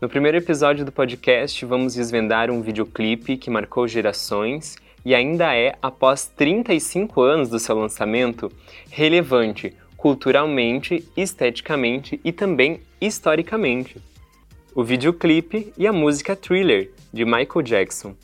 No primeiro episódio do podcast, vamos desvendar um videoclipe que marcou gerações e ainda é, após 35 anos do seu lançamento, relevante culturalmente, esteticamente e também historicamente. O videoclipe e a música Thriller, de Michael Jackson,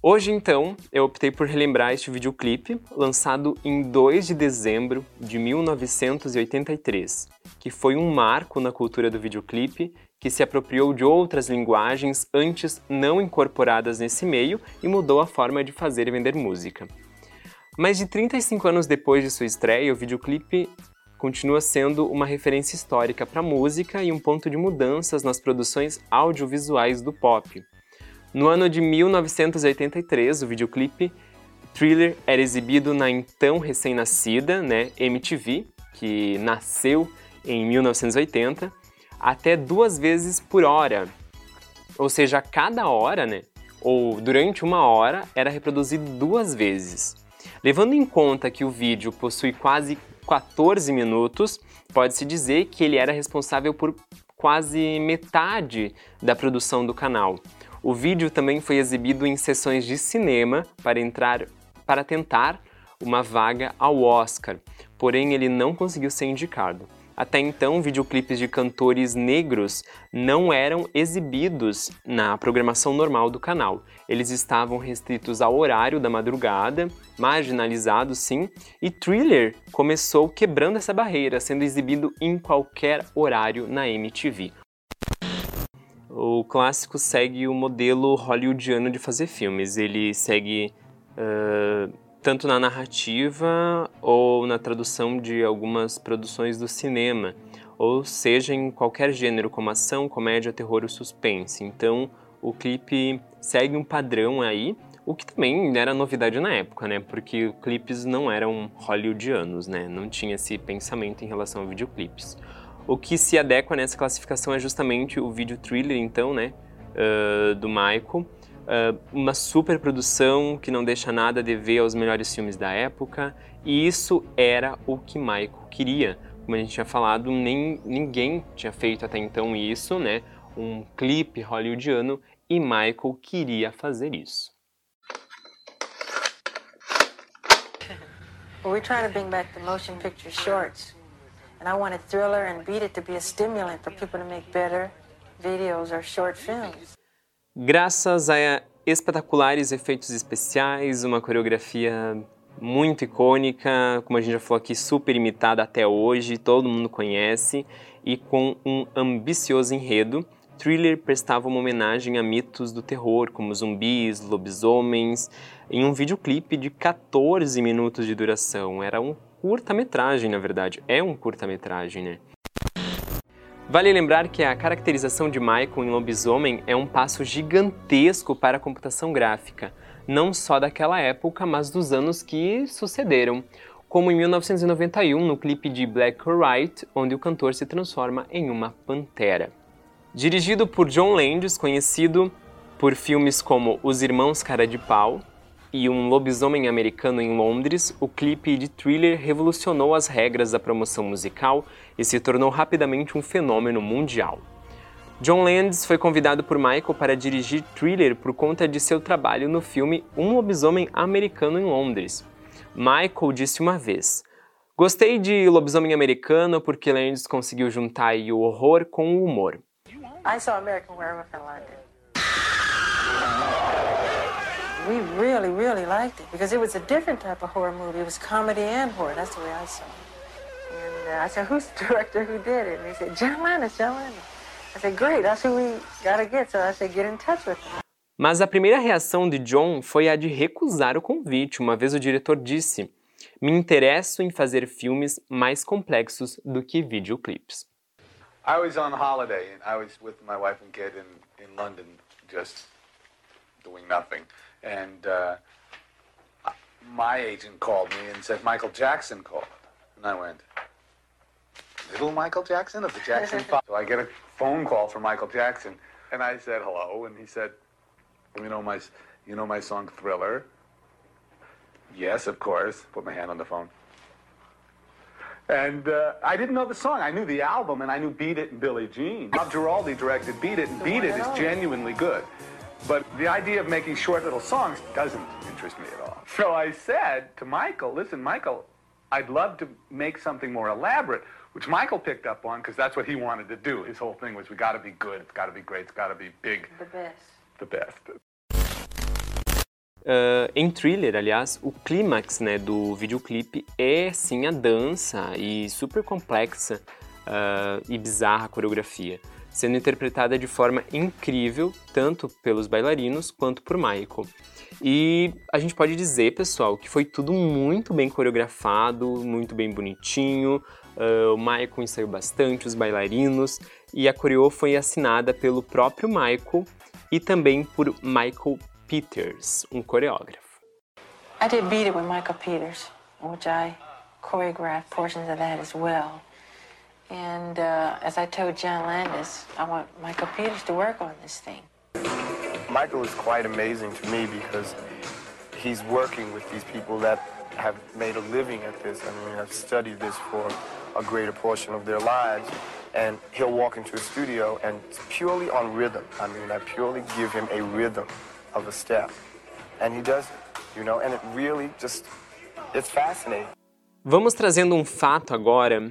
Hoje, então, eu optei por relembrar este videoclipe, lançado em 2 de dezembro de 1983, que foi um marco na cultura do videoclipe, que se apropriou de outras linguagens antes não incorporadas nesse meio e mudou a forma de fazer e vender música. Mais de 35 anos depois de sua estreia, o videoclipe continua sendo uma referência histórica para a música e um ponto de mudanças nas produções audiovisuais do pop. No ano de 1983, o videoclipe Thriller era exibido na então recém-nascida né, MTV, que nasceu em 1980, até duas vezes por hora. Ou seja, cada hora, né, ou durante uma hora, era reproduzido duas vezes. Levando em conta que o vídeo possui quase 14 minutos, pode-se dizer que ele era responsável por quase metade da produção do canal. O vídeo também foi exibido em sessões de cinema para entrar para tentar uma vaga ao Oscar, porém ele não conseguiu ser indicado. Até então, videoclipes de cantores negros não eram exibidos na programação normal do canal. Eles estavam restritos ao horário da madrugada, marginalizados sim, e Thriller começou quebrando essa barreira, sendo exibido em qualquer horário na MTV. O clássico segue o modelo hollywoodiano de fazer filmes. Ele segue uh, tanto na narrativa ou na tradução de algumas produções do cinema, ou seja, em qualquer gênero, como ação, comédia, terror ou suspense. Então, o clipe segue um padrão aí, o que também era novidade na época, né? Porque clipes não eram hollywoodianos, né? Não tinha esse pensamento em relação a videoclipes. O que se adequa nessa classificação é justamente o vídeo thriller, então, né, uh, do Michael. Uh, uma super produção que não deixa nada a dever aos melhores filmes da época, e isso era o que Michael queria. Como a gente tinha falado, nem, ninguém tinha feito até então isso, né? Um clipe hollywoodiano, e Michael queria fazer isso. We're trying to bring back the motion picture shorts. And I wanted Thriller and Beat It to be a stimulant for people to make better videos or short films. Graças a espetaculares efeitos especiais, uma coreografia muito icônica, como a gente já falou aqui, super imitada até hoje, todo mundo conhece, e com um ambicioso enredo, Thriller prestava uma homenagem a mitos do terror, como zumbis, lobisomens, em um videoclipe de 14 minutos de duração. Era um curta-metragem, na verdade. É um curta-metragem, né? Vale lembrar que a caracterização de Michael em Lobisomem é um passo gigantesco para a computação gráfica, não só daquela época, mas dos anos que sucederam, como em 1991 no clipe de Black or White, onde o cantor se transforma em uma pantera. Dirigido por John Landis, conhecido por filmes como Os Irmãos Cara de Pau, e um lobisomem americano em Londres, o clipe de Thriller revolucionou as regras da promoção musical e se tornou rapidamente um fenômeno mundial. John Landis foi convidado por Michael para dirigir Thriller por conta de seu trabalho no filme Um Lobisomem Americano em Londres. Michael disse uma vez: Gostei de Lobisomem Americano porque Landis conseguiu juntar o horror com o humor. I saw American Werewolf in London. We really, really liked it because it was a different type of horror movie. It was comedy and horror. That's the way I saw it. And uh, I said, who's the director who did it? And he said, John Landis, John Landis. I said, great, that's who we gotta get. So I said, get in touch with him. Mas a primeira reação de John foi a de recusar o convite. Uma vez o diretor disse: Me interesso em fazer filmes mais complexos do que videoclipes. I was on holiday and I was with my wife and kid in, in London, just doing nothing. And uh, my agent called me and said Michael Jackson called. And I went, Little Michael Jackson of the Jackson Five. so I get a phone call from Michael Jackson, and I said hello, and he said, "You know my, you know my song Thriller." Yes, of course. Put my hand on the phone. And uh, I didn't know the song. I knew the album, and I knew Beat It and Billie Jean. Bob Giraldi directed Beat It, and Beat It is genuinely good. But the idea of making short little songs doesn't interest me at all. So I said to Michael, listen, Michael, I'd love to make something more elaborate, which Michael picked up on because that's what he wanted to do. His whole thing was we got to be good, it's got to be great, it's got to be big. The best. The best. Uh, em Thriller, aliás, o clímax né, do videoclipe é sim a dança e super complexa uh, e bizarra coreografia, sendo interpretada de forma incrível tanto pelos bailarinos quanto por Michael. E a gente pode dizer, pessoal, que foi tudo muito bem coreografado, muito bem bonitinho. Uh, o Michael ensaiou bastante, os bailarinos, e a coreô foi assinada pelo próprio Michael e também por Michael Peters, um coreógrafo. I did Beat It with Michael Peters, which I choreographed portions of that as well. And uh, as I told John Landis, I want Michael Peters to work on this thing. Michael is quite amazing to me because he's working with these people that have made a living at this. I mean, have studied this for a greater portion of their lives. And he'll walk into a studio and purely on rhythm. I mean, I purely give him a rhythm of a step. And he does it, you know, and it really just, it's fascinating. Vamos trazendo um fato agora.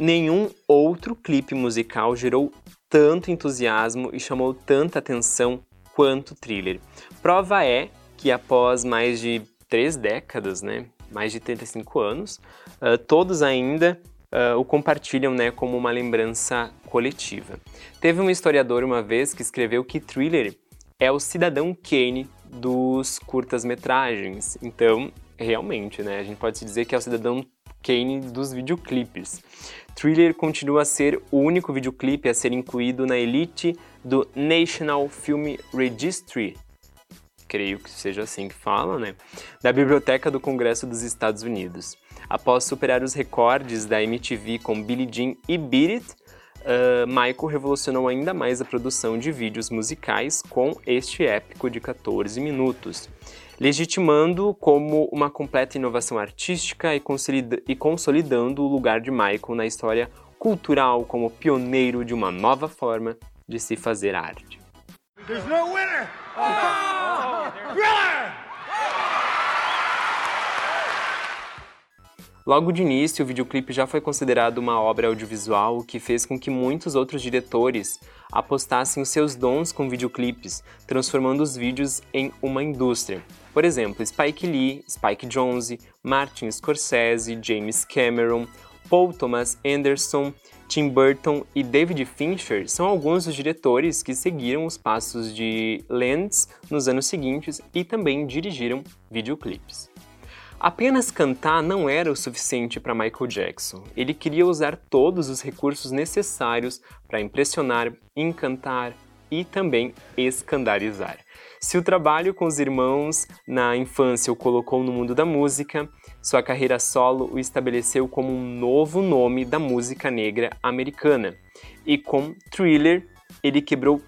Nenhum outro clipe musical gerou tanto entusiasmo e chamou tanta atenção quanto Thriller. Prova é que após mais de três décadas, né, mais de 35 anos, uh, todos ainda uh, o compartilham né, como uma lembrança coletiva. Teve um historiador uma vez que escreveu que Thriller é o cidadão Kane dos curtas-metragens. Então, realmente, né? A gente pode se dizer que é o cidadão Kane dos videoclipes. Thriller continua a ser o único videoclipe a ser incluído na elite do National Film Registry, creio que seja assim que fala, né? Da Biblioteca do Congresso dos Estados Unidos. Após superar os recordes da MTV com Billie Jean e Beat It, uh, Michael revolucionou ainda mais a produção de vídeos musicais com este épico de 14 minutos, legitimando como uma completa inovação artística e, consolida consolidando o lugar de Michael na história cultural como pioneiro de uma nova forma de se fazer arte. There's no winner! Oh! Thriller! Logo de início, o videoclipe já foi considerado uma obra audiovisual, o que fez com que muitos outros diretores apostassem os seus dons com videoclipes, transformando os vídeos em uma indústria. Por exemplo, Spike Lee, Spike Jonze, Martin Scorsese, James Cameron, Paul Thomas Anderson, Tim Burton e David Fincher são alguns dos diretores que seguiram os passos de Landis nos anos seguintes e também dirigiram videoclipes. Apenas cantar não era o suficiente para Michael Jackson. Ele queria usar todos os recursos necessários para impressionar, encantar e também escandalizar. Se o trabalho com os irmãos na infância o colocou no mundo da música, sua carreira solo o estabeleceu como um novo nome da música negra americana. E com Thriller, ele quebrou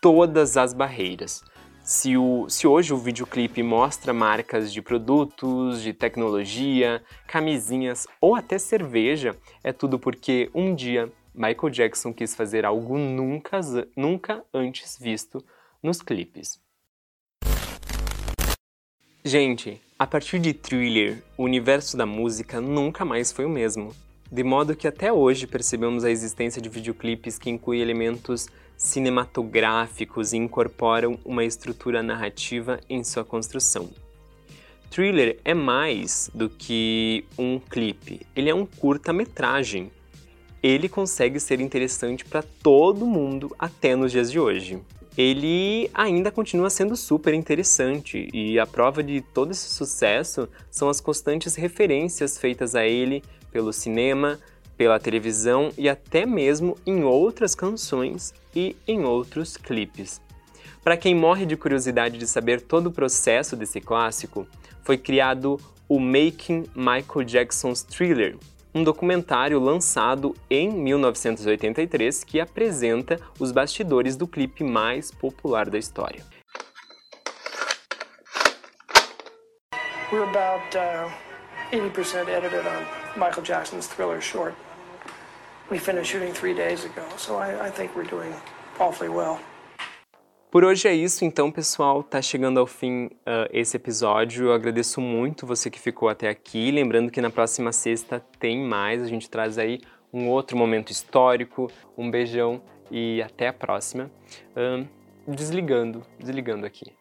todas as barreiras. Se, o, se hoje o videoclipe mostra marcas de produtos, de tecnologia, camisinhas ou até cerveja, é tudo porque um dia Michael Jackson quis fazer algo nunca, nunca antes visto nos clipes. Gente, a partir de Thriller, o universo da música nunca mais foi o mesmo. De modo que até hoje percebemos a existência de videoclipes que incluem elementos cinematográficos e incorporam uma estrutura narrativa em sua construção. Thriller é mais do que um clipe, ele é um curta-metragem. Ele consegue ser interessante para todo mundo até nos dias de hoje. Ele ainda continua sendo super interessante e a prova de todo esse sucesso são as constantes referências feitas a ele pelo cinema, pela televisão e até mesmo em outras canções e em outros clipes. Para quem morre de curiosidade de saber todo o processo desse clássico, foi criado o Making Michael Jackson's Thriller, um documentário lançado em 1983 que apresenta os bastidores do clipe mais popular da história. We're about uh, 80% edited on Michael Jackson's Thriller short. We finished shooting three days ago, so I, I think we're doing awfully well. Por hoje é isso, então, pessoal. Tá chegando ao fim uh, esse episódio. Eu agradeço muito você que ficou até aqui. Lembrando que na próxima sexta tem mais. A gente traz aí um outro momento histórico. Um beijão e até a próxima. Uh, desligando, desligando aqui.